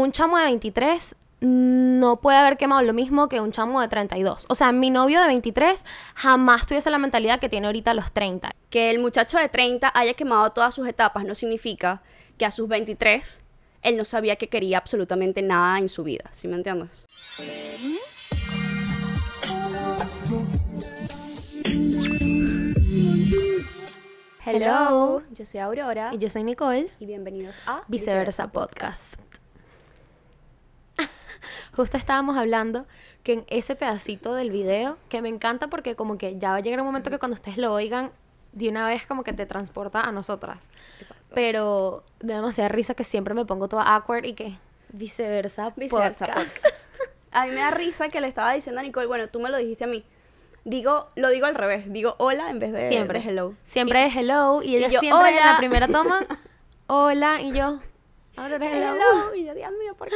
un chamo de 23 no puede haber quemado lo mismo que un chamo de 32. O sea, mi novio de 23 jamás tuviese la mentalidad que tiene ahorita los 30. Que el muchacho de 30 haya quemado todas sus etapas no significa que a sus 23 él no sabía que quería absolutamente nada en su vida, ¿sí me entiendes? Hello, yo soy Aurora Y yo soy Nicole. y bienvenidos a Viceversa Podcast. Justo estábamos hablando que en ese pedacito del video, que me encanta porque como que ya va a llegar un momento que cuando ustedes lo oigan, de una vez como que te transporta a nosotras. Exacto. Pero me da demasiada risa que siempre me pongo toda awkward y que viceversa, Viceversa podcast. Podcast. A mí me da risa que le estaba diciendo a Nicole, bueno, tú me lo dijiste a mí. Digo, lo digo al revés, digo hola en vez de, Siempre. de hello. Siempre es hello y ella yo, siempre en "Hola". la primera toma, hola y yo, hello. Hello. Y yo, Dios mío, ¿por qué?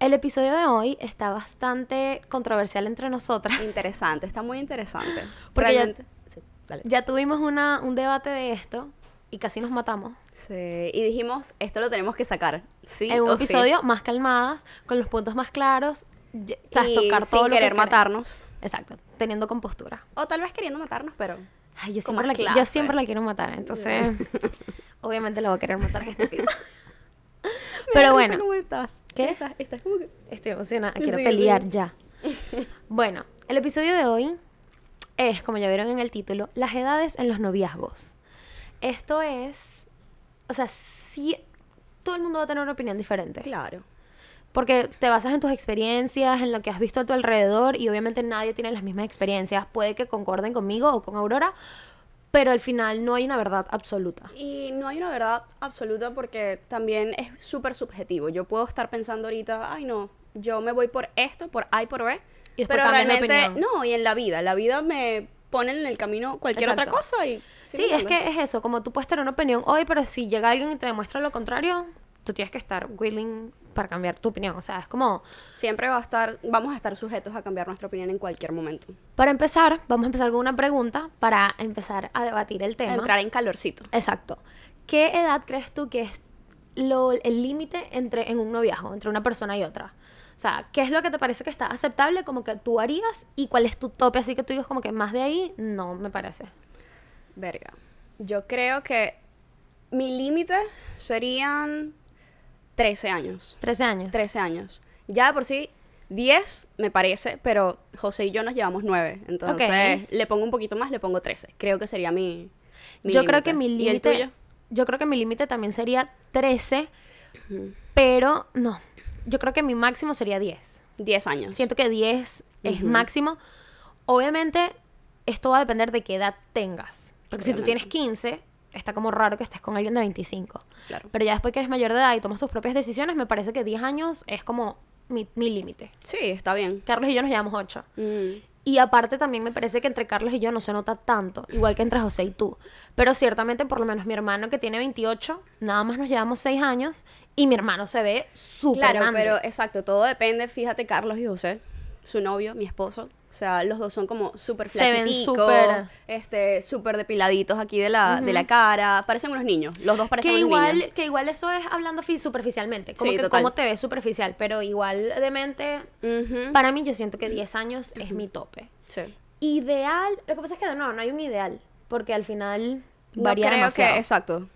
El episodio de hoy está bastante controversial entre nosotras. Interesante, está muy interesante. Porque ya- Sí, dale. Ya tuvimos una, un debate de esto y casi nos matamos. Sí, y dijimos, esto lo tenemos que sacar. Sí, en un o sí. episodio más calmadas, con los puntos más claros, y- tocar todo sin lo querer que matarnos. queremos. Exacto, teniendo compostura. O tal vez queriendo matarnos, pero... Ay, yo siempre, la, yo siempre la quiero matar, entonces obviamente la voy a querer matar en este episodio. Pero bueno, ¿Cómo estás? ¿Qué? Estás, estás como que... estoy emocionada, quiero Sí, pelear sí. ya. Bueno, el episodio de hoy es, como ya vieron en el título, las edades en los noviazgos. Esto es, o sea, sí, todo el mundo va a tener una opinión diferente. Claro. Porque te basas en tus experiencias, en lo que has visto a tu alrededor y obviamente nadie tiene las mismas experiencias. Puede que concorden conmigo o con Aurora, pero al final no hay una verdad absoluta. Y no hay una verdad absoluta porque también es súper subjetivo. Yo puedo estar pensando ahorita, ay no, yo me voy por esto, por A y por B. Y después pero realmente, no, y en la vida, la vida me pone en el camino cualquier otra Exacto. cosa y... Sí, es que es eso, como tú puedes tener una opinión hoy, pero si llega alguien y te demuestra lo contrario, tú tienes que estar willing para cambiar tu opinión. O sea, es como, Siempre va a estar, vamos a estar sujetos a cambiar nuestra opinión en cualquier momento. para empezar, vamos a empezar con una pregunta para empezar a debatir el tema. Entrar en calorcito. Exacto. ¿Qué edad crees tú que es lo, el límite entre en un noviazgo, entre una persona y otra? O sea, ¿qué es lo que te parece que está aceptable como que tú harías y cuál es tu tope? Así que tú digas como que más de ahí, no me parece. Verga. Yo creo que mi límite serían 13 años. 13 años. 13 años. Ya de por sí, 10 me parece, pero José y yo nos llevamos 9. Entonces, Ok. le pongo un poquito más, le pongo 13. Creo que sería mi, mi yo creo que mi ¿Y el límite. Yo creo que mi límite también sería 13, pero no. Yo creo que mi máximo sería 10. 10 años. Siento que 10 es máximo. Obviamente, esto va a depender de qué edad tengas. Porque si tú tienes Obviamente. 15, está como raro que estés con alguien de 25. Claro. Pero ya después que eres mayor de edad y tomas tus propias decisiones, me parece que 10 años es como mi, mi límite. Sí, está bien. Carlos y yo nos llevamos 8. Mm. Y aparte también me parece que entre Carlos y yo no se nota tanto, igual que entre José y tú. Pero ciertamente, por lo menos mi hermano que tiene 28, nada más nos llevamos 6 años y mi hermano se ve súper Claro, grande. pero exacto, todo depende. Fíjate, Carlos y José, su novio, mi esposo. O sea, los dos son como súper flaquiticos, súper- este, súper depiladitos aquí de la, de la cara. Parecen unos niños. Los dos parecen que unos igual, niños. que igual eso es hablando fi- superficialmente, como Sí, que total. cómo te ves superficial, pero igual de mente, para mí yo siento que 10 años es mi tope. Sí. Ideal, lo que pasa es que no, no hay un ideal, porque al final No varía creo demasiado. que, exacto.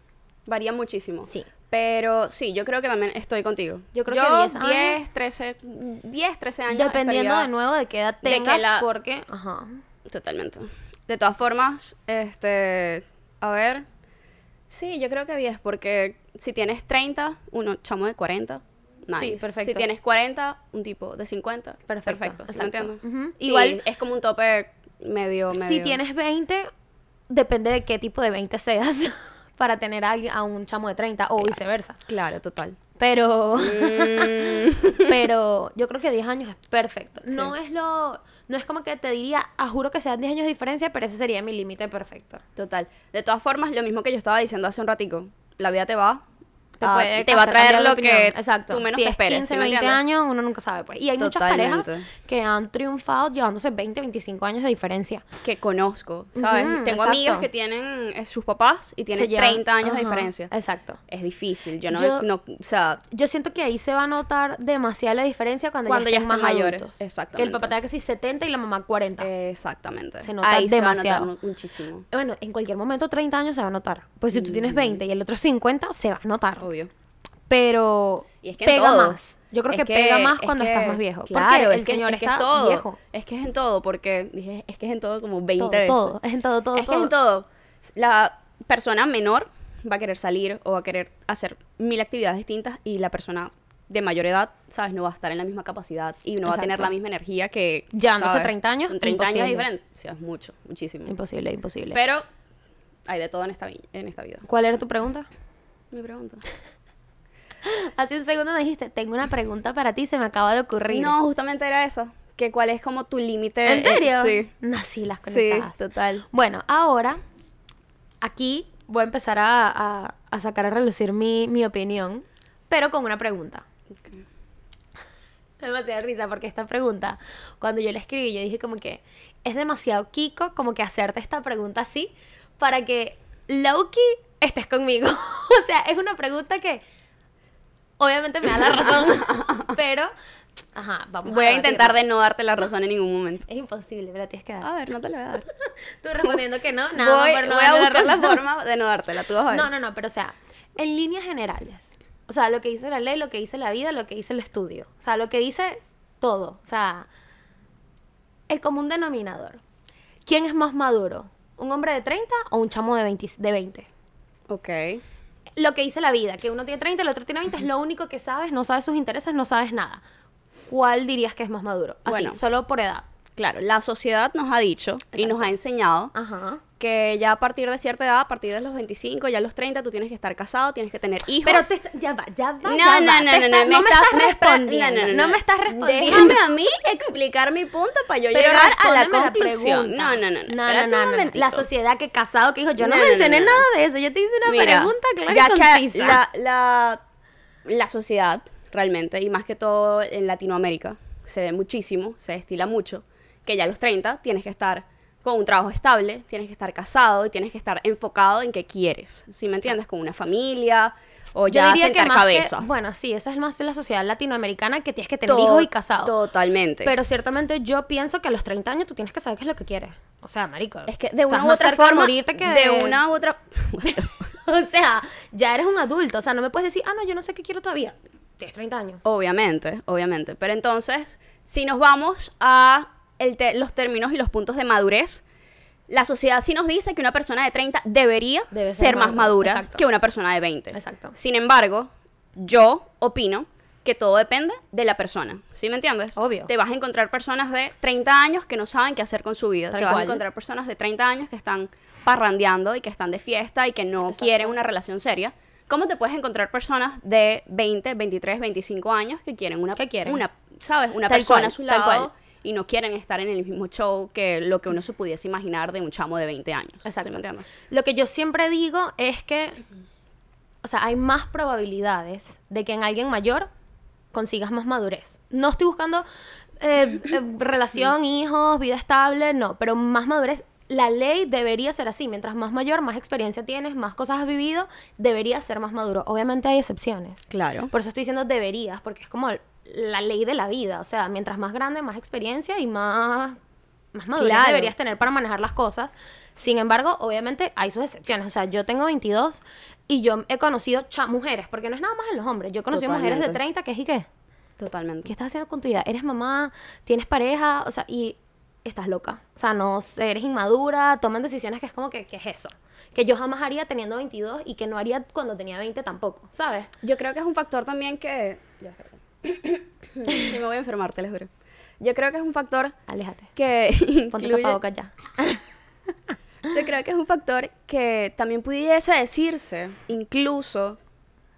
Varía muchísimo. Sí. Pero sí, yo creo que también estoy contigo. Yo creo que 10 años- 10, 13, 10, 13 años. Dependiendo de nuevo de qué edad de que tengas, la- porque, ajá. Totalmente. De todas formas, este, a ver, sí, yo creo que 10, porque si tienes 30, uno chamo de 40, nice. Sí, perfecto. Si tienes 40, un tipo de 50, Perfecto, perfecto, ¿sí me entiendes? Ujú. Sí, Igual- es como un tope medio, medio. Si tienes 20, depende de qué tipo de 20 seas para tener a, alguien- a un chamo de 30 o viceversa. Claro, total. Pero, Mm, pero yo creo que 10 años es perfecto. No es lo, no es como que te diría, a juro que sean 10 años de diferencia, pero ese sería mi límite perfecto. total. De todas formas, lo mismo que yo estaba diciendo hace un ratico, la vida te va te, Ah, puede te va a traer de lo que Exacto. tú menos si te es esperes, 15, ¿sí me 20 entiendes? años, uno nunca sabe. Pues. Y hay muchas parejas Totalmente. que han triunfado llevándose 20, 25 años de diferencia. que conozco, ¿sabes? Ujú, Tengo exacto. amigas que tienen eh, sus papás y tienen Se llevan- 30 años de ajá, diferencia. Exacto. Es difícil, yo no, Yo- no o sea, Yo siento que ahí se va a notar demasiado la diferencia cuando, Cuando ya ya más mayores, adultos. Que el exactamente. papá tenga casi 70 y la mamá 40. exactamente. Se nota Ahí se va a demasiado. notar mu- muchísimo, Bueno, en cualquier momento 30 años se va a notar. Pues si tú tienes 20 y el otro 50, se va a notar. Obvio. Pero Y es que pega todo. más. Yo creo Es que, pega más es cuando que- estás más viejo. Claro, porque el que- señor es que está es todo. viejo. Es que es en todo, porque dije, es que es en todo como 20 Todo, veces. todo, es en todo, todo, es que todo. es en todo. La persona menor va a querer salir o va a querer hacer mil actividades distintas y la persona de mayor edad, ¿sabes? No va a estar en la misma capacidad y no va a tener Exacto. la misma energía que... Llevándose ¿sabes? 30 años, Son 30 años de imposible. diferencia. O sea, es mucho, muchísimo. Imposible, imposible. Pero hay de todo en esta, en esta vida. ¿Cuál era tu pregunta? Me pregunto. Hace un segundo me dijiste, tengo una pregunta para ti, se me acaba de ocurrir. No, justamente era eso. Que cuál es como tu límite. ¿En eh, serio? sí. No, sí, las Sí, conectadas. total. Bueno, ahora, aquí voy a empezar a, a- a sacar a relucir mi, mi opinión, pero con una pregunta. Da demasiada risa porque esta pregunta, cuando yo la escribí, yo dije como que es demasiado Kiko como que hacerte esta pregunta así para que Loki estés conmigo. o sea, es una pregunta que obviamente me da la razón, pero ajá, vamos Voy a intentar de no darte la razón en ningún momento. Es imposible, me la tienes que dar. A ver, no te la voy a dar. Tú respondiendo que no, nada, voy pero no voy a buscar la forma de no dártela. Tú vas a ver. No, no, no, pero o sea, en líneas generales. O sea, lo que dice la ley, lo que dice la vida, lo que dice el estudio. O sea, lo que dice todo. O sea, el común denominador. ¿Quién es más maduro? ¿Un hombre de 30 o un chamo de 20? De 20? Ok. Lo que dice la vida, que uno tiene 30 y el otro tiene 20, es lo único que sabes, no sabes sus intereses, no sabes nada. ¿Cuál dirías que es más maduro? Así, Bueno. solo por edad. Claro, la sociedad nos ha dicho y nos ha enseñado Ajá. Que ya a partir de cierta edad, a partir de los 25, ya a los 30, tú tienes que estar casado, tienes que tener hijos. Pero te está- ya va, ya va. No, ya no, va. no, no, está- no, me estás respondiendo. no, no, No, no. me estás respondiendo. Déjame a mí explicar mi punto para yo Pero llegar a la conclusión. pregunta. no, no, no, no. No, no. La sociedad que casado que dijo, yo no, mencioné no, no. nada de eso. Yo te hice una Mira, pregunta clara ya y que concisa. La, la, la sociedad, realmente, y más que todo en Latinoamérica, se ve muchísimo, se estila mucho, que ya a los 30 tienes que estar con un trabajo estable, tienes que estar casado y tienes que estar enfocado en qué quieres, ¿sí me entiendes? Con una familia o Yo ya diría sentar que más cabeza. que, bueno, sí, esa es más la sociedad latinoamericana que tienes que tener To- hijos y casados. Totalmente. Pero ciertamente yo pienso que a los 30 años tú tienes que saber qué es lo que quieres. O sea, marico. es que de una u otra de forma, morirte que de una u otra... o sea, ya eres un adulto. O sea, no me puedes decir, ah, no, yo no sé qué quiero todavía. Tienes 30 años. Obviamente, obviamente. Pero entonces, si nos vamos a el los términos y los puntos de madurez, la sociedad sí nos dice que una persona de 30 debería Debe ser ser, más madura, que una persona de 20. Exacto. Sin embargo, yo opino que todo depende de la persona. ¿Sí me entiendes? Obvio. Te vas a encontrar personas de 30 años que no saben qué hacer con su vida. Tal Te vas cual. a encontrar personas de 30 años que están parrandeando y que están de fiesta y que no Exacto. quieren una relación seria. ¿Cómo te puedes encontrar personas de 20, 23, 25 años que quieren una, ¿Qué quieren? una ¿sabes? Una Tal persona cual, a su lado. Y no quieren estar en el mismo show que lo que uno se pudiese imaginar de un chamo de 20 años. ¿sí Exacto. me? Lo que yo siempre digo es que, o sea, hay más probabilidades de que en alguien mayor consigas más madurez. No estoy buscando eh, eh, relación, hijos, vida estable, no, pero más madurez. La ley debería ser así. Mientras más mayor, más experiencia tienes, más cosas has vivido, debería ser más maduro. Obviamente hay excepciones. Claro. Por eso estoy diciendo deberías, porque es como la ley de la vida. O sea, mientras más grande, más experiencia y más, más madurez Claro. deberías tener para manejar las cosas. Sin embargo, obviamente hay sus excepciones. O sea, yo tengo 22 y yo he conocido mujeres, porque no es nada más en los hombres. Yo he conocido mujeres de Totalmente. 30 que es y qué. Totalmente. ¿Qué estás haciendo con tu vida? ¿Eres mamá? ¿Tienes pareja? O sea, y estás loca. O sea, no eres inmadura, toman decisiones que es como que, ¿qué es eso? Que yo jamás haría teniendo 22 y que no haría cuando tenía 20 tampoco, ¿sabes? Yo creo que es un factor también que... Ya. Sí, me voy a enfermar, te lo juro. Yo creo que es un factor Aléjate. que Ponte incluye... ya. Yo creo que es un factor que también pudiese decirse, incluso,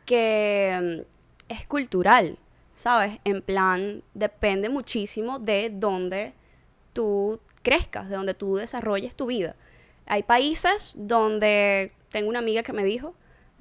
que mm, es cultural, ¿sabes? En plan, depende muchísimo de dónde tú crezcas, de donde tú desarrolles tu vida. Hay países donde, tengo una amiga que me dijo,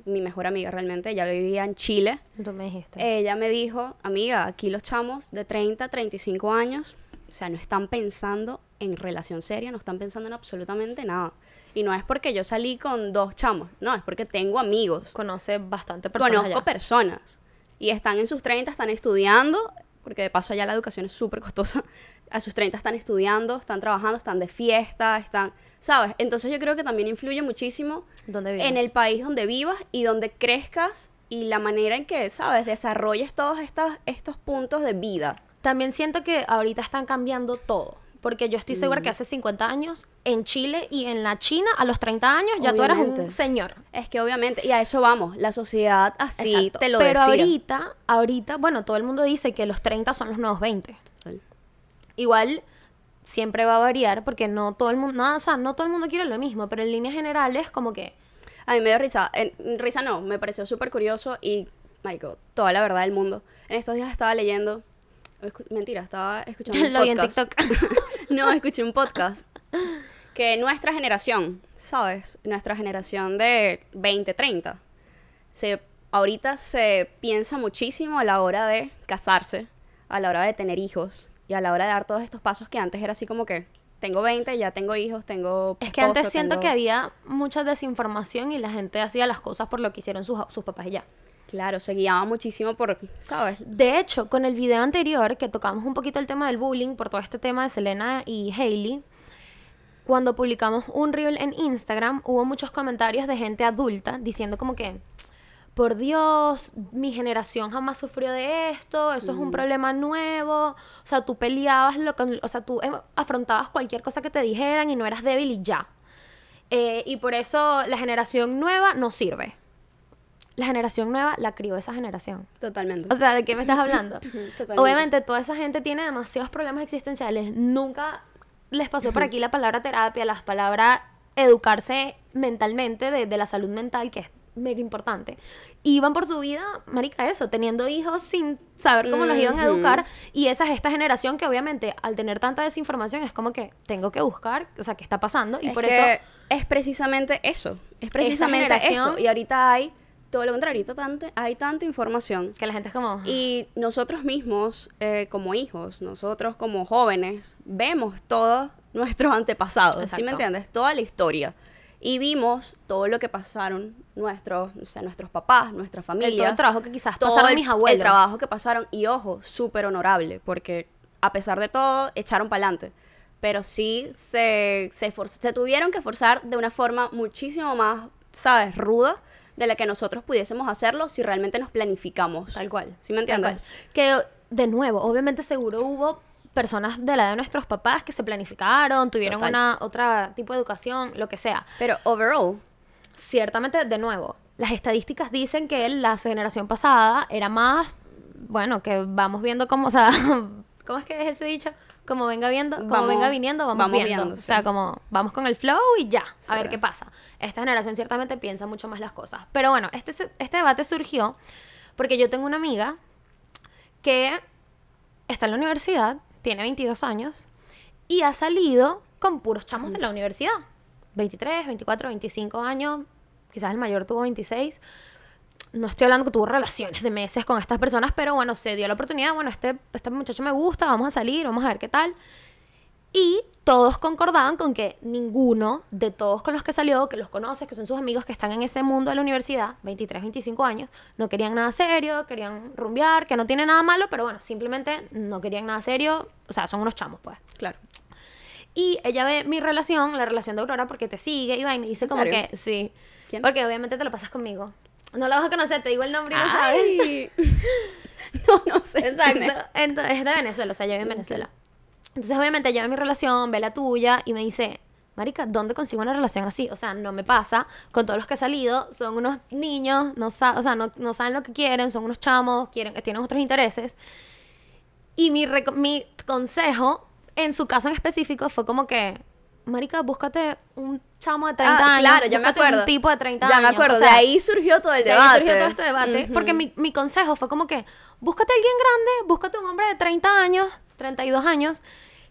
mi mejor amiga realmente, ella vivía en Chile. Tú me dijiste. Ella me dijo, amiga, aquí los chamos de 30, 35 años, o sea, no están pensando en relación seria, no están pensando en absolutamente nada. Y no es porque yo salí con dos chamos, no, es porque tengo amigos, Conoce bastante personas conozco allá. personas. Y están en sus 30, están estudiando, porque de paso allá la educación es súper costosa. A sus 30 están estudiando, están trabajando, están de fiesta, están, ¿sabes? Entonces yo creo que también influye muchísimo en el país donde vivas y donde crezcas y la manera en que, ¿sabes? Desarrolles todos estos puntos de vida. También siento que ahorita están cambiando todo. Porque yo estoy Mm. segura que hace 50 años en Chile y en la China, a los 30 años, ya tú eras un señor. Es que obviamente, y a eso vamos, la sociedad así Exacto. te lo Pero decía. ahorita, ahorita, bueno, todo el mundo dice que los 30 son los nuevos 20. Igual siempre va a variar porque no todo el mundo, no, o sea, no todo el mundo quiere lo mismo, pero en líneas generales como que A mí me dio risa. En, risa no, me pareció súper curioso y, marico, toda la verdad del mundo. En estos días estaba leyendo... mentira, estaba escuchando un lo vi en podcast. TikTok. no, escuché un podcast. Que nuestra generación, ¿sabes? Nuestra generación de 20, 30. Se, ahorita se piensa muchísimo a la hora de casarse, a la hora de tener hijos y a la hora de dar todos estos pasos que antes era así como que tengo 20, ya tengo hijos, tengo Es que esposo, antes siento tengo- que había mucha desinformación y la gente hacía las cosas por lo que hicieron sus, sus papás y ya. Claro, se guiaba muchísimo por, ¿sabes? De hecho, con el video anterior, que tocamos un poquito el tema del bullying por todo este tema de Selena y Hailey, cuando publicamos un reel en Instagram, hubo muchos comentarios de gente adulta diciendo como que, por Dios, mi generación jamás sufrió de esto, eso es un problema nuevo, o sea, tú peleabas, lo con- o sea, tú eh, afrontabas cualquier cosa que te dijeran y no eras débil y ya. Eh, y por eso la generación nueva no sirve. La generación nueva la crió esa generación. Totalmente. O sea, ¿de qué me estás hablando? Totalmente. Obviamente, toda esa gente tiene demasiados problemas existenciales. Nunca les pasó por aquí la palabra terapia, las palabras educarse mentalmente de, de la salud mental, que es mega importante. Iban por su vida, marica, eso, teniendo hijos sin saber cómo los iban a educar. Y esa es esta generación que obviamente al tener tanta desinformación es como que tengo que buscar, o sea, qué está pasando. Y es por eso es precisamente eso. Es precisamente eso. Y ahorita hay todo lo contrario. Ahorita tante- hay tanta información. que la gente es como... Y nosotros mismos, eh, como hijos, nosotros como jóvenes, vemos todos nuestros antepasados, ¿sí Exacto. me entiendes? Toda la historia. Y vimos todo lo que pasaron nuestros, o sea, nuestros papás, nuestra familia. el, todo el trabajo que quizás todo pasaron el, mis abuelos. el trabajo que pasaron. Y ojo, súper honorable, porque a pesar de todo, echaron para adelante. Pero sí se, se, tuvieron que forzar de una forma muchísimo más, ¿sabes?, ruda de la que nosotros pudiésemos hacerlo si realmente nos planificamos. Tal cual. ¿Sí me entiendes? Que, de nuevo, obviamente seguro hubo personas de la edad de nuestros papás que se planificaron, tuvieron Total. una otra tipo de educación, lo que sea. Pero overall, Ciertamente, de nuevo, las estadísticas dicen que la generación pasada era más, bueno, que vamos viendo cómo, o sea, ¿cómo es que es ese dicho? Como venga viendo, como Vamos- venga viniendo, vamos, vamos viendo. viendo, O sea, como vamos con el flow y ya, Sí. a ver qué pasa. Esta generación ciertamente piensa mucho más las cosas. Pero bueno, este, este debate surgió porque yo tengo una amiga que está en la universidad, tiene 22 años y ha salido con puros chamos de la universidad. 23, 24, 25 años, quizás el mayor tuvo 26. No estoy hablando que tuvo relaciones de meses con estas personas, pero bueno, se dio la oportunidad, bueno, este, este muchacho me gusta, vamos a salir, vamos a ver qué tal. Y todos concordaban con que ninguno de todos con los que salió, que los conoces, que son sus amigos que están en ese mundo de la universidad, 23, 25 años, no querían nada serio, querían rumbear, que no tiene nada malo, pero bueno, simplemente no querían nada serio, o sea, son unos chamos, pues. claro. Y ella ve mi relación, la relación de Aurora, porque te sigue y vaina, y dice ¿En como serio? que sí. ¿Quién? Porque obviamente te lo pasas conmigo. No la vas a conocer, te digo el nombre y no sabes. Ay. no, no sé. Exacto. Entonces, es de Venezuela, o sea, yo vivo en Venezuela. Entonces, obviamente, ella ve mi relación, ve la tuya y me dice, Marica, ¿dónde consigo una relación así? O sea, no me pasa. Con todos los que he salido, son unos niños, no, sa- o sea, no, no saben lo que quieren, son unos chamos, quieren, tienen otros intereses. Y mi, mi consejo, en su caso en específico, fue como que, Marica, búscate un chamo de 30 Ah, años. claro, ya me acuerdo. un tipo de 30 ya años. me acuerdo, o sea, de ahí surgió todo el de ahí debate. surgió todo este debate. Ujú. Porque mi, mi consejo fue como que, búscate a alguien grande, búscate un hombre de 30 años, 32 años,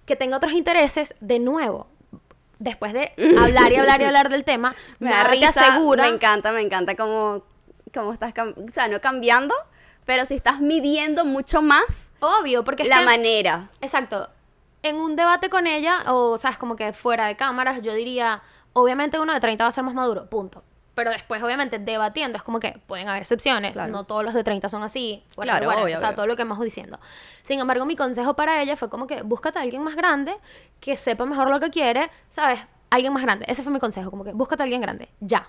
que tenga otros intereses de nuevo. Después de hablar y hablar y hablar del tema, me da nada te risa, asegura. me encanta, me encanta como como estás, o sea, no cambiando, pero si estás midiendo mucho más Obvio, porque es la que- manera. Exacto. En un debate con ella, o sabes, como que fuera de cámaras, yo diría, obviamente uno de 30 va a ser más maduro, punto. Pero después, obviamente, debatiendo, es como que pueden haber excepciones. Claro. No todos los de 30 son así. whatever, Claro, obvio, O sea, obvio. todo lo que hemos diciendo. Sin embargo, mi consejo para ella fue como que búscate a alguien más grande, que sepa mejor lo que quiere, ¿sabes? Alguien más grande. Ese fue mi consejo, como que búscate a alguien grande. Ya.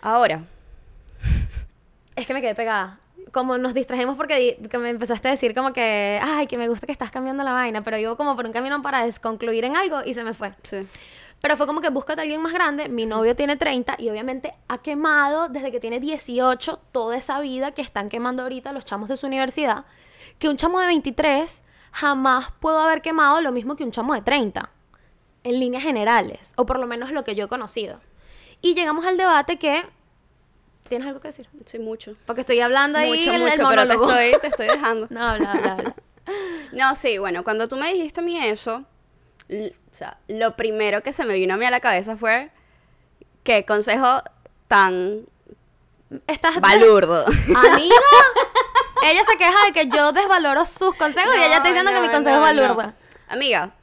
Ahora, Es que me quedé pegada. Como nos distrajimos porque que me empezaste a decir como que, ay, que me gusta que estás cambiando la vaina, pero yo como por un camino para desconcluir en algo y se me fue. sí. Pero fue como que búscate a alguien más grande. Mi novio tiene 30 y obviamente ha quemado desde que tiene 18 toda esa vida que están quemando ahorita los chamos de su universidad. Que un chamo de 23 jamás pudo haber quemado lo mismo que un chamo de 30. En líneas generales. O por lo menos lo que yo he conocido. Y llegamos al debate que... ¿Tienes algo que decir? Sí, mucho. Porque estoy hablando ahí mucho, el, el mucho, pero te estoy, te estoy dejando. No, habla, habla, habla. No, sí, bueno, cuando tú me dijiste a mí eso, o sea, lo primero que se me vino a mí a la cabeza fue qué consejo tan Estás... balurdo. Amiga, ella se queja de que yo desvaloro sus consejos y ella está diciendo que mi consejo no, es balurdo. Amiga,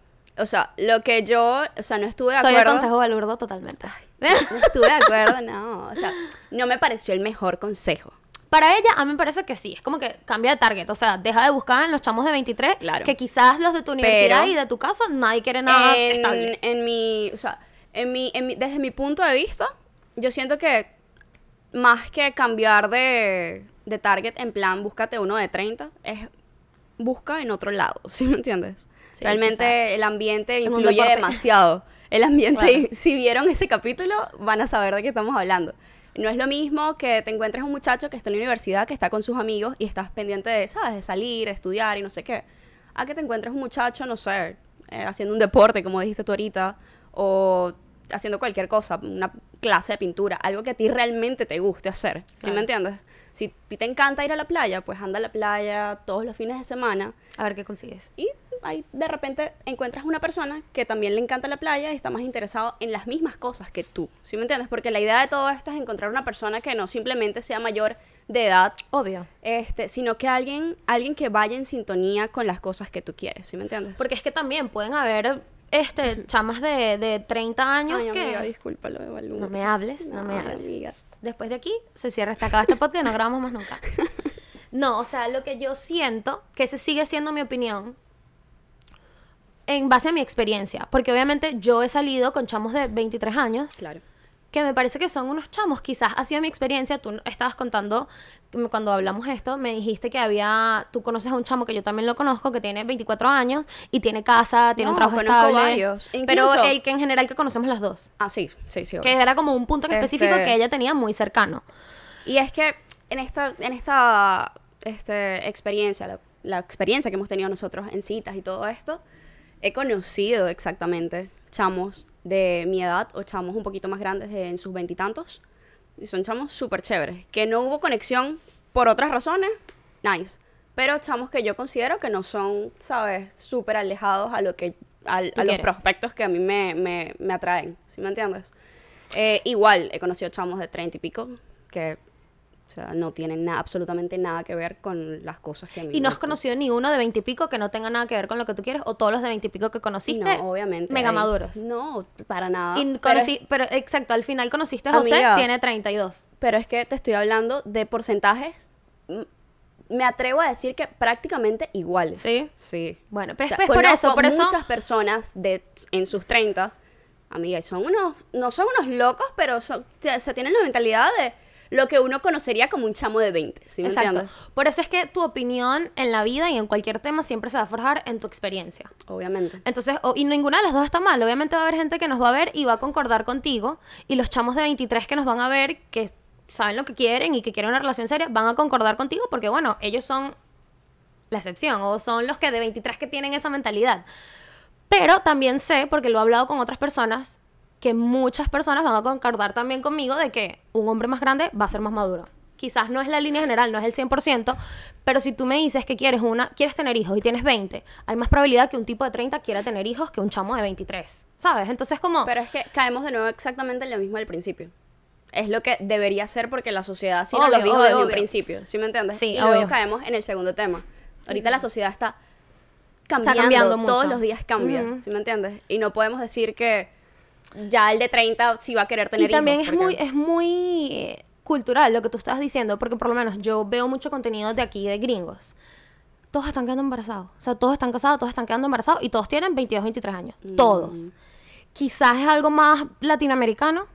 o sea, lo que yo, o sea, no estuve de Soy el acuerdo. consejo balurdo totalmente. No estuve de acuerdo, no. O sea, no me pareció el mejor consejo. Para ella, a mí me parece que sí. Es como que cambia de target. O sea, deja de buscar en los chamos de 23, Claro. que quizás los de tu universidad Pero- y de tu caso nadie quiere nada en, estable. en mi, o sea, en mi, en mi- desde mi punto de vista, yo siento que más que cambiar de, de target en plan, búscate uno de 30, es busca en otro lado, ¿sí me entiendes? Sí, Realmente quizá. el ambiente influye demasiado. El ambiente, si vieron ese capítulo, van a saber de qué estamos hablando. No es lo mismo que te encuentres un muchacho que está en la universidad, que está con sus amigos y estás pendiente de, ¿sabes? De salir, estudiar y no sé qué. A que te encuentres un muchacho, no sé, eh, haciendo un deporte, como dijiste tú ahorita, o haciendo cualquier cosa, una clase de pintura, algo que a ti realmente te guste hacer, ¿sí Claro. me entiendes? Si a ti te encanta ir a la playa, pues anda a la playa todos los fines de semana A ver qué consigues. y ahí de repente encuentras una persona que también le encanta la playa y está más interesado en las mismas cosas que tú, ¿sí me entiendes? Porque la idea de todo esto es encontrar una persona que no simplemente sea mayor de edad, Obvio. este, sino que alguien, alguien que vaya en sintonía con las cosas que tú quieres, ¿sí me entiendes? Porque es que también pueden haber este chamas de, de 30 años Ay, que... amiga, disculpa lo de Balú. No me hables, no, me hables. amiga. Después de aquí se cierra, está acaba este podcast y no grabamos más nunca. No, o sea, lo que yo siento, que ese sigue siendo mi opinión, en base a mi experiencia. Porque obviamente yo he salido con chamos de 23 años, Claro. Que me parece que son unos chamos. Quizás ha sido mi experiencia. Tú estabas contando, cuando hablamos esto, me dijiste que había, tú conoces a un chamo que yo también lo conozco, que tiene 24 años y tiene casa, tiene un trabajo estable. varios. Pero Incluso- el que en general que conocemos las dos. Ah, sí, sí, sí. Que era como un punto en específico Este- que ella tenía muy cercano. Y es que en esta, en esta este, experiencia, la, la experiencia que hemos tenido nosotros en citas y todo esto, he conocido exactamente chamos de mi edad o chamos un poquito más grandes de en sus veintitantos. Y, son chamos súper chéveres. Que no hubo conexión por otras razones, nice. Pero chamos que yo considero que no son, ¿sabes?, súper alejados a lo que al- a los prospectos que a mí me, me, me atraen. ¿Sí me entiendes? Eh, igual he conocido chamos de treinta y pico que o sea, no tienen nada, absolutamente nada que ver con las cosas que a mí Y no has conocido ni uno de 20 y pico que no tenga nada que ver con lo que tú quieres, o todos los de 20 y pico que conociste. No, obviamente. Mega hay- maduros. No, para nada. Y pero, conocí- pero, exacto, al final conociste a José, Amiga. tiene 32. pero es que te estoy hablando de porcentajes. Me atrevo a decir que prácticamente iguales. ¿Sí? Sí. Bueno, pero O sea, es por eso, por eso. muchas personas de, en sus 30, amiga, y son unos, no son unos locos, pero son, se, se tienen la mentalidad de lo que uno conocería como un chamo de 20, ¿sí me Exacto. entiendes? Por eso es que tu opinión en la vida y en cualquier tema siempre se va a forjar en tu experiencia. Obviamente. Entonces, o- y ninguna de las dos está mal. Obviamente va a haber gente que nos va a ver y va a concordar contigo. Y los chamos de 23 que nos van a ver, que saben lo que quieren y que quieren una relación seria, van a concordar contigo porque, bueno, ellos son la excepción o son los que de 23 que tienen esa mentalidad. Pero también sé, porque lo he hablado con otras personas, que muchas personas van a concordar también conmigo de que un hombre más grande va a ser más maduro. Quizás no es la línea general, no es el 100%, pero si tú me dices que quieres una quieres tener hijos y tienes 20, hay más probabilidad que un tipo de 30 quiera tener hijos que un chamo de 23, ¿sabes? Entonces como Pero es que caemos de nuevo exactamente en lo mismo del principio. Es lo que debería ser porque la sociedad nos Obvio, lo dijo obvio, desde un obvio. principio, ¿sí me entiendes? Sí, y luego obvio. caemos en el segundo tema. Ahorita la sociedad está cambiando, cambiando mucho. todos los días cambia, Ujú. ¿sí me entiendes? Y no podemos decir que ya el de 30 sí va a querer tener y también hijos, es muy, es muy eh, cultural lo que tú estás diciendo, porque por lo menos yo veo mucho contenido de aquí, de gringos. Todos están quedando embarazados. O sea, todos están casados, todos están quedando embarazados y todos tienen 22, 23 años. Mm. Todos. Quizás es algo más latinoamericano,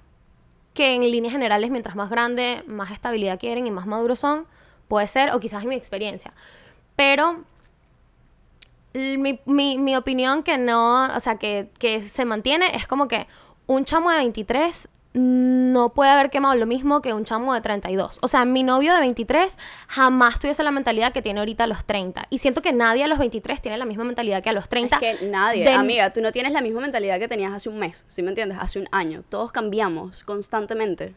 que en líneas generales, mientras más grande, más estabilidad quieren y más maduros son. Puede ser, o quizás en mi experiencia. Pero mi, mi, mi opinión que no, o sea, que, que se mantiene es como que un chamo de 23 no puede haber quemado lo mismo que un chamo de 32. O sea, mi novio de 23 jamás tuviese la mentalidad que tiene ahorita a los 30. Y siento que nadie a los 23 tiene la misma mentalidad que a los 30. Es que nadie, de- amiga, tú no tienes la misma mentalidad que tenías hace un mes, ¿sí me entiendes? Hace un año. Todos cambiamos constantemente.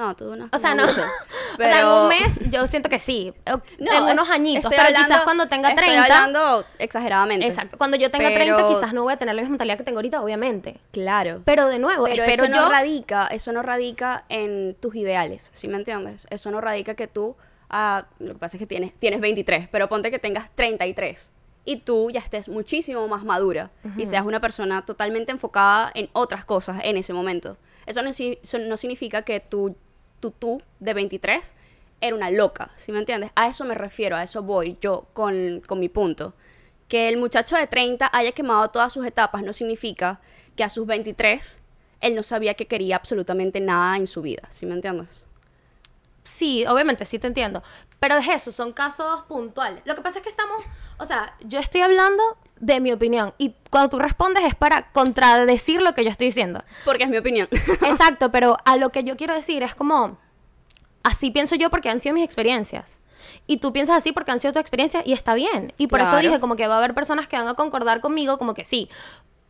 No, tú no. O sea, no. mucho. O sea, en un mes yo siento que sí. No, en unos añitos. estoy Pero hablando- quizás cuando tenga estoy 30. hablando exageradamente. Exacto. Cuando yo tenga Pero- 30, quizás no voy a tener la misma mentalidad que tengo ahorita, obviamente. Claro. Pero de nuevo, Pero espero eso yo. no radica, eso no radica en tus ideales, ¿sí me entiendes? Eso no radica que tú, ah, lo que pasa es que tienes, tienes 23, pero ponte que tengas 33 y tú ya estés muchísimo más madura y seas una persona totalmente enfocada en otras cosas en ese momento. Eso no, eso no significa que tú, tú, tú de 23 era una loca, ¿sí me entiendes? A eso me refiero, a eso voy yo con, con mi punto. Que el muchacho de 30 haya quemado todas sus etapas no significa que a sus 23 él no sabía que quería absolutamente nada en su vida, ¿sí me entiendes? Sí, obviamente, sí te entiendo. Pero es eso, son casos puntuales. Lo que pasa es que estamos, o sea, yo estoy hablando de mi opinión y cuando tú respondes es para contradecir lo que yo estoy diciendo. Porque es mi opinión. Exacto, pero a lo que yo quiero decir es como, así pienso yo porque han sido mis experiencias. Y tú piensas así porque han sido tus experiencias y está bien. Y por eso dije como que va a haber personas que van a concordar conmigo como que sí.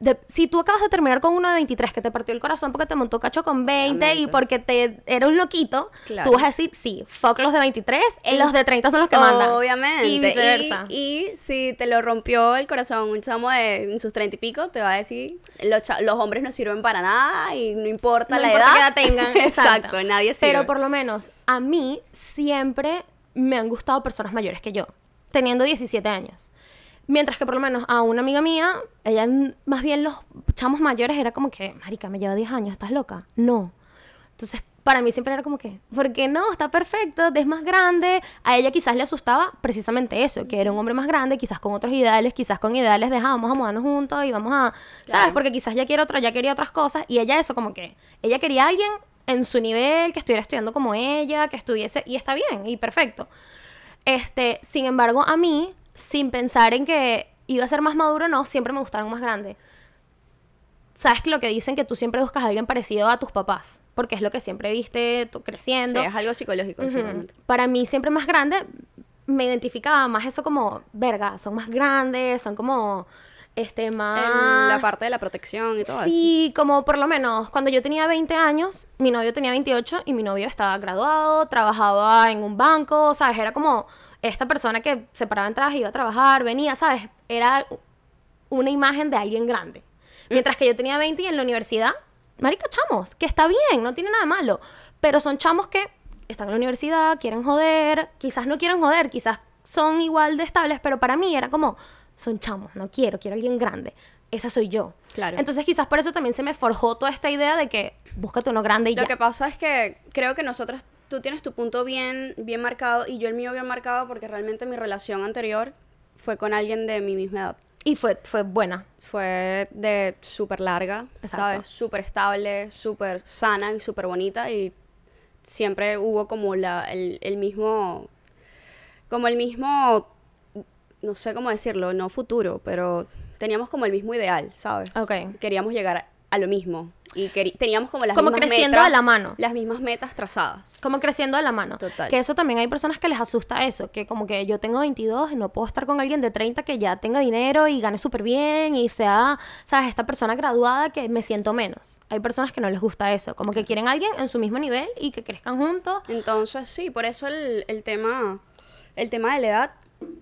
De- si tú acabas de terminar con uno de 23 que te partió el corazón porque te montó cacho con 20 y Obviamente. porque te era un loquito, Claro. tú vas a decir, sí, fuck los de 23, y los de 30 son los que mandan. Obviamente. Y viceversa. Y, y si te lo rompió el corazón un chamo de en sus 30 y pico, te va a decir, los, los hombres no sirven para nada y no importa no la importa edad. qué edad tengan. Exacto, nadie sirve. Pero por lo menos a mí siempre me han gustado personas mayores que yo, teniendo 17 años. Mientras que por lo menos a una amiga mía, ella más bien los chamos mayores era como que, marica, me lleva 10 años, ¿estás loca? No. Entonces, para mí siempre era como que, ¿por qué no? Está perfecto, es más grande. A ella quizás le asustaba precisamente eso, que era un hombre más grande, quizás con otros ideales, quizás con ideales de, ah, vamos a mudarnos juntos y vamos a, ¿sabes? Claro. Porque quizás ya quiere otra, ya quería otras cosas. Y ella eso como que, ella quería a alguien en su nivel, que estuviera estudiando como ella, que estuviese, y está bien, y perfecto. Este, sin embargo, a mí, sin pensar en que iba a ser más maduro, no, siempre me gustaron más grandes. ¿Sabes que lo que dicen que tú siempre buscas a alguien parecido a tus papás? Porque es lo que siempre viste tú Sí, creciendo. es algo psicológico, Ujú. seguramente. Para mí, siempre más grande, me identificaba más eso como, verga, son más grandes, son como, este, más... En la parte de la protección y todo eso. Sí, como por lo menos cuando yo tenía 20 años, mi novio tenía 28 y mi novio estaba graduado, trabajaba en un banco, ¿sabes? Era como esta persona que se paraba en traje, iba a trabajar, venía, ¿sabes? Era una imagen de alguien grande. Mientras que yo tenía 20 y en la universidad, marica, chamos, que está bien, no tiene nada malo. Pero son chamos que están en la universidad, quieren joder, quizás no quieren joder, quizás son igual de estables, pero para mí era como, son chamos, no quiero, quiero alguien grande. Esa soy yo. Claro. Entonces quizás por eso también se me forjó toda esta idea de que búscate uno grande y Lo ya. que pasa es que creo que nosotros, tú tienes tu punto bien, bien marcado y yo el mío bien marcado porque realmente mi relación anterior fue con alguien de mi misma edad. Y fue, fue buena. Fue de súper larga, Exacto. ¿sabes? Súper estable, súper sana y súper bonita y siempre hubo como la, el, el mismo, como el mismo, no sé cómo decirlo, no futuro, pero teníamos como el mismo ideal, ¿sabes? Ok. Queríamos llegar a lo mismo y teníamos como las Como mismas creciendo metas- de la mano. Las mismas metas trazadas. Como creciendo de la mano. Total. Que eso también hay personas que les asusta eso. Que como que yo tengo 22 y no puedo estar con alguien de 30 que ya tenga dinero y gane súper bien y sea, ¿sabes? Esta persona graduada que me siento menos. Hay personas que no les gusta eso. Como que quieren a alguien en su mismo nivel y que crezcan juntos. Entonces, sí, por eso el, el tema el tema de la edad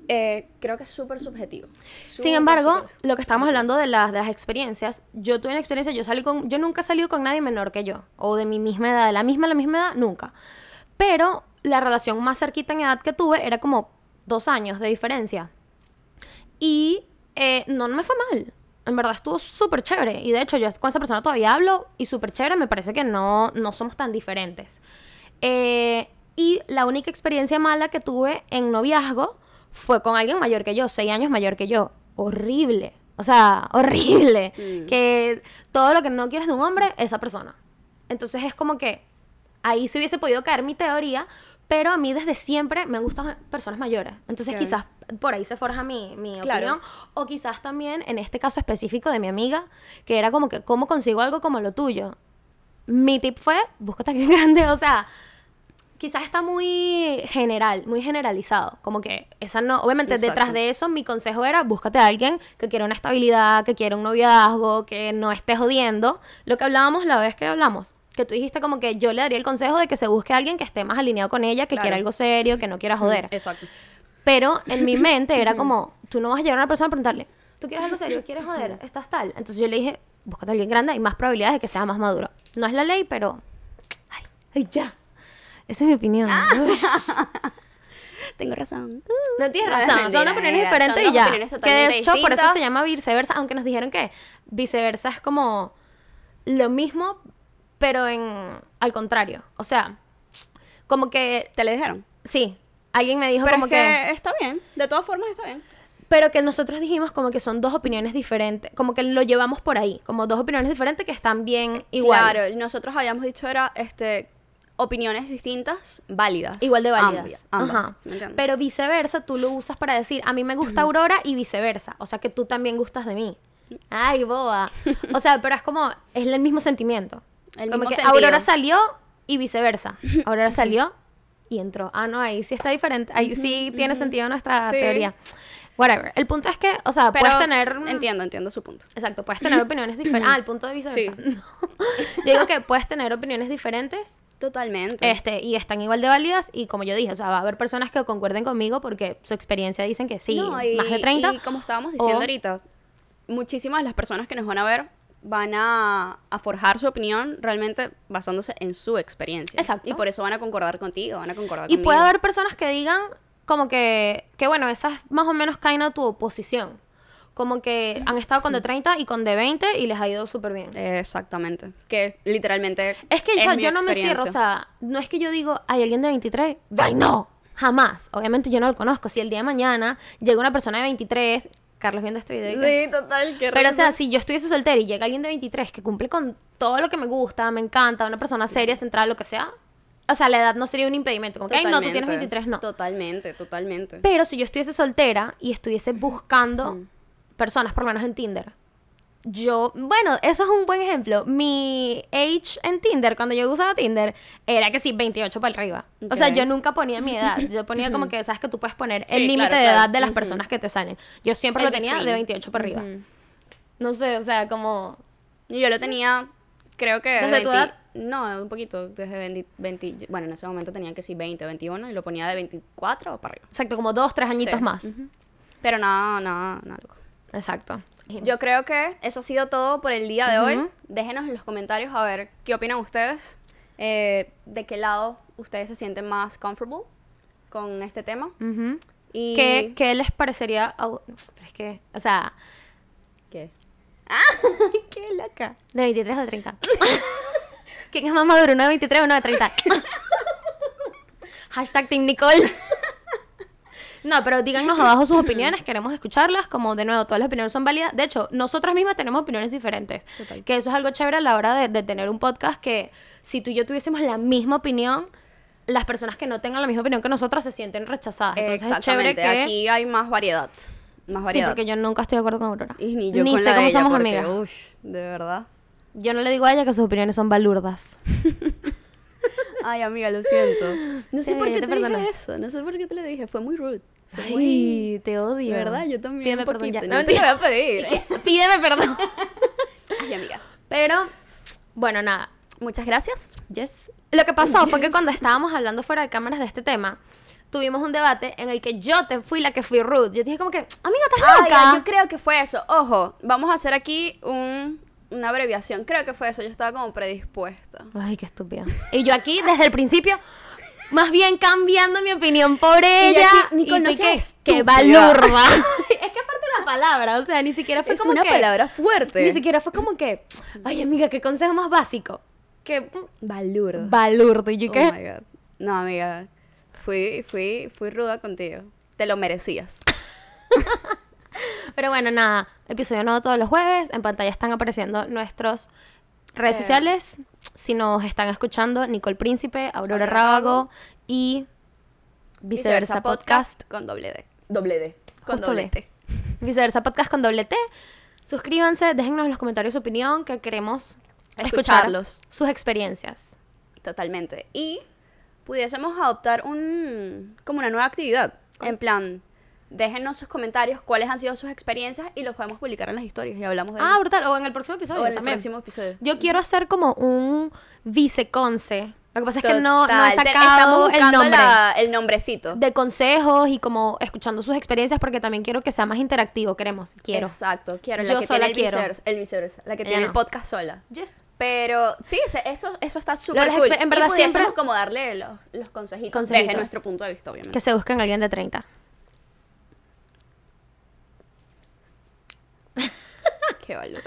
Eh, creo que es súper subjetivo. Sin Súper, embargo, súper. lo que estábamos hablando de las, de las experiencias, yo tuve una experiencia, yo salí con, yo nunca he salido con nadie menor que yo, o de mi misma edad, de la misma, la misma edad, nunca. Pero la relación más cerquita en edad que tuve era como dos años de diferencia. Y eh, no, no me fue mal. En verdad estuvo súper chévere. Y de hecho, yo con esa persona todavía hablo y súper chévere. Me parece que no, no somos tan diferentes. Eh, y la única experiencia mala que tuve en noviazgo fue con alguien mayor que yo, seis años mayor que yo. Horrible. O sea, horrible. Mm. Que todo lo que no quieres de un hombre, esa persona. Entonces es como que ahí se hubiese podido caer mi teoría, pero a mí desde siempre me han gustado personas mayores. Entonces quizás por ahí se forja mi, mi Claro. opinión. O quizás también en este caso específico de mi amiga, que era como que, ¿cómo consigo algo como lo tuyo? Mi tip fue, búscate a alguien grande, o sea, quizás está muy general, muy generalizado. Como que esa no, obviamente Exacto. detrás de eso mi consejo era búscate a alguien que quiera una estabilidad, que quiera un noviazgo, que no esté jodiendo. Lo que hablábamos la vez que hablamos. Que tú dijiste como que yo le daría el consejo de que se busque a alguien que esté más alineado con ella, que Claro. quiera algo serio, que no quiera joder. Exacto. Pero en mi mente era como, tú no vas a llegar a una persona a preguntarle, ¿tú quieres algo serio? ¿Quieres joder? ¿Estás tal? Entonces yo le dije, búscate a alguien grande, hay más probabilidades de que sea más maduro. No es la ley, pero... Ay, ay, ya. Esa es mi opinión. Uy. Tengo razón. No tienes No, razón, son mentira, opiniones diferentes y dos ya. Que de hecho por eso se llama viceversa, aunque nos dijeron que viceversa es como lo mismo, pero en al contrario. O sea, como que ¿Te le dijeron? sí, alguien me dijo Pero como es que, está bien. De todas formas está bien. Pero que nosotros dijimos como que son dos opiniones diferentes, como que lo llevamos por ahí, como dos opiniones diferentes que están bien igual. Claro, nosotros habíamos dicho era este opiniones distintas, válidas. Igual de válidas. Ambas, ambas, Ajá. ¿sí me entiendes? Pero viceversa, tú lo usas para decir, a mí me gusta Aurora y viceversa. O sea, que tú también gustas de mí. Ay, boba. O sea, pero es como, es el mismo sentimiento. El como mismo que sentido. Aurora salió y viceversa. Aurora salió y entró. Ah, no, ahí sí está diferente. Ahí sí tiene sentido nuestra Sí. teoría. Whatever. El punto es que, o sea, Pero puedes tener... Entiendo, entiendo su punto. Exacto, puedes tener opiniones diferentes. Ah, el punto de viceversa. Sí. No. Yo digo que puedes tener opiniones diferentes Totalmente. este, y están igual de válidas. Y como yo dije, o sea, va a haber personas que concuerden conmigo porque su experiencia dicen que sí, No, y- más de 30. Y como estábamos diciendo o- ahorita, muchísimas de las personas que nos van a ver van a, a forjar su opinión realmente basándose en su experiencia. Exacto. Y por eso van a concordar contigo, van a concordar Y conmigo. puede haber personas que digan como que, que bueno, esas más o menos caen a tu oposición. Como que han estado con de 30 y con de 20 y les ha ido súper bien. Exactamente. Que literalmente. Es que mi yo no me cierro, o sea, no es que yo digo, hay alguien de 23, ¡ay no! Jamás. Obviamente yo no lo conozco. Si el día de mañana llega una persona de 23, Carlos viendo este video. que- Sí, total. qué Pero o sea, si yo estuviese soltera y llega alguien de 23 que cumple con todo lo que me gusta, me encanta, una persona seria, centrada, lo que sea, o sea, la edad no sería un impedimento. Como que, ay, no, tú tienes Totalmente. 23, no. Totalmente, totalmente. Pero si yo estuviese soltera y estuviese buscando personas, por lo menos en Tinder, yo, bueno, eso es un buen ejemplo. Mi age en Tinder, cuando yo usaba Tinder, era que sí, 28 para arriba. O sea, yo nunca ponía mi edad. Yo ponía como que, sabes que tú puedes poner Sí, el límite claro, de claro. edad de las Ujú. personas que te salen. Yo siempre El lo tenía de between. 28 para arriba. Ujú. No sé, o sea, como... Yo lo tenía, creo que. ¿Desde tu edad? No, un poquito. Desde 20, 20 Bueno, en ese momento tenía que sí 20, 21 y lo ponía de 24 para arriba. Exacto, como dos, tres añitos Sí. más. Pero nada, nada, nada loco. Exacto. Yo creo que eso ha sido todo por el día de hoy. Ujú. Déjenos en los comentarios a ver qué opinan ustedes. eh, de qué lado ustedes se sienten más comfortable con este tema. Ujú. Y... ¿Qué, qué les parecería? au- Pero es que, o sea, ¿Qué? ¡Ah! ¡Qué loca! de 23 o de 30. ¿Quién es más maduro, uno de 23 o uno de 30? Hashtag Team Nicole. No, pero díganos abajo sus opiniones, queremos escucharlas. Como de nuevo, todas las opiniones son válidas. De hecho, nosotras mismas tenemos opiniones diferentes. Total. Que eso es algo chévere a la hora de, de tener un podcast. Que si tú y yo tuviésemos la misma opinión, las personas que no tengan la misma opinión que nosotras se sienten rechazadas. Entonces es chévere Exactamente. que. Aquí hay más variedad. Más sí, variedad. porque yo nunca estoy de acuerdo con Aurora. Y ni yo Ni con sé la de cómo somos porque, amigas. ush, de verdad. Yo no le digo a ella que sus opiniones son balurdas. Ay, amiga, lo siento. No sé Sí, por yo qué te te, dije eso. No sé por qué te lo dije. Fue muy rude. Fue muy... Ay, te odio. ¿Verdad? Yo también. Pídeme perdón ya. No, No te voy a pedir. Pídeme perdón. Ay, amiga. Pero, bueno, nada. Muchas gracias. Yes. Lo que pasó fue que cuando estábamos hablando fuera de cámaras de este tema, tuvimos un debate en el que yo te fui la que fui rude. Yo te dije como que, amiga, ¿estás Ah, loca? ya, yo creo que fue eso. Ojo, vamos a hacer aquí un, una abreviación. Creo que fue eso. Yo estaba como predispuesta. Ay, qué estúpida. Y yo aquí, desde el principio, más bien cambiando mi opinión por ella. y no tú seas que, que balurda. es que aparte la palabra, o sea, ni siquiera fue Es como una que... palabra fuerte. Ni siquiera fue como que, ay, amiga, qué consejo más básico. Que mm, Balurdo. balurdo. Y yo Oh qué... my God. No, amiga. Fui, fui, fui ruda contigo. Te lo merecías. Pero bueno, nada, episodio nuevo todos los jueves. En pantalla están apareciendo nuestras redes Eh. sociales. Si nos están escuchando, Nicole Príncipe, Aurora Rábago y Viceversa Podcast. con doble D. Doble D. Con Justo doble le. T. Viceversa Podcast con doble T. Suscríbanse, déjennos en los comentarios su opinión, que queremos escuchar Escucharlos. sus experiencias. Totalmente. Y pudiésemos adoptar un como una nueva actividad. En plan, déjenos sus comentarios, cuáles han sido sus experiencias y los podemos publicar en las historias y hablamos de Ah, ello. brutal. O en el próximo episodio o en el también. próximo episodio. Yo quiero hacer como un viceconce. Lo que pasa es que no, no he sacado el nombre. la- el nombrecito. de consejos y como escuchando sus experiencias porque también quiero que sea más interactivo, queremos, quiero. Exacto, quiero. La Yo que sola tiene el quiero. viceversa, el viceversa, la que Ella tiene no. el podcast sola. Yes. Pero sí, eso, eso está súper cool. en verdad y siempre- como darle los, los consejitos, Consejitos. desde nuestro punto de vista, obviamente. Que se busquen alguien de 30. Qué valor.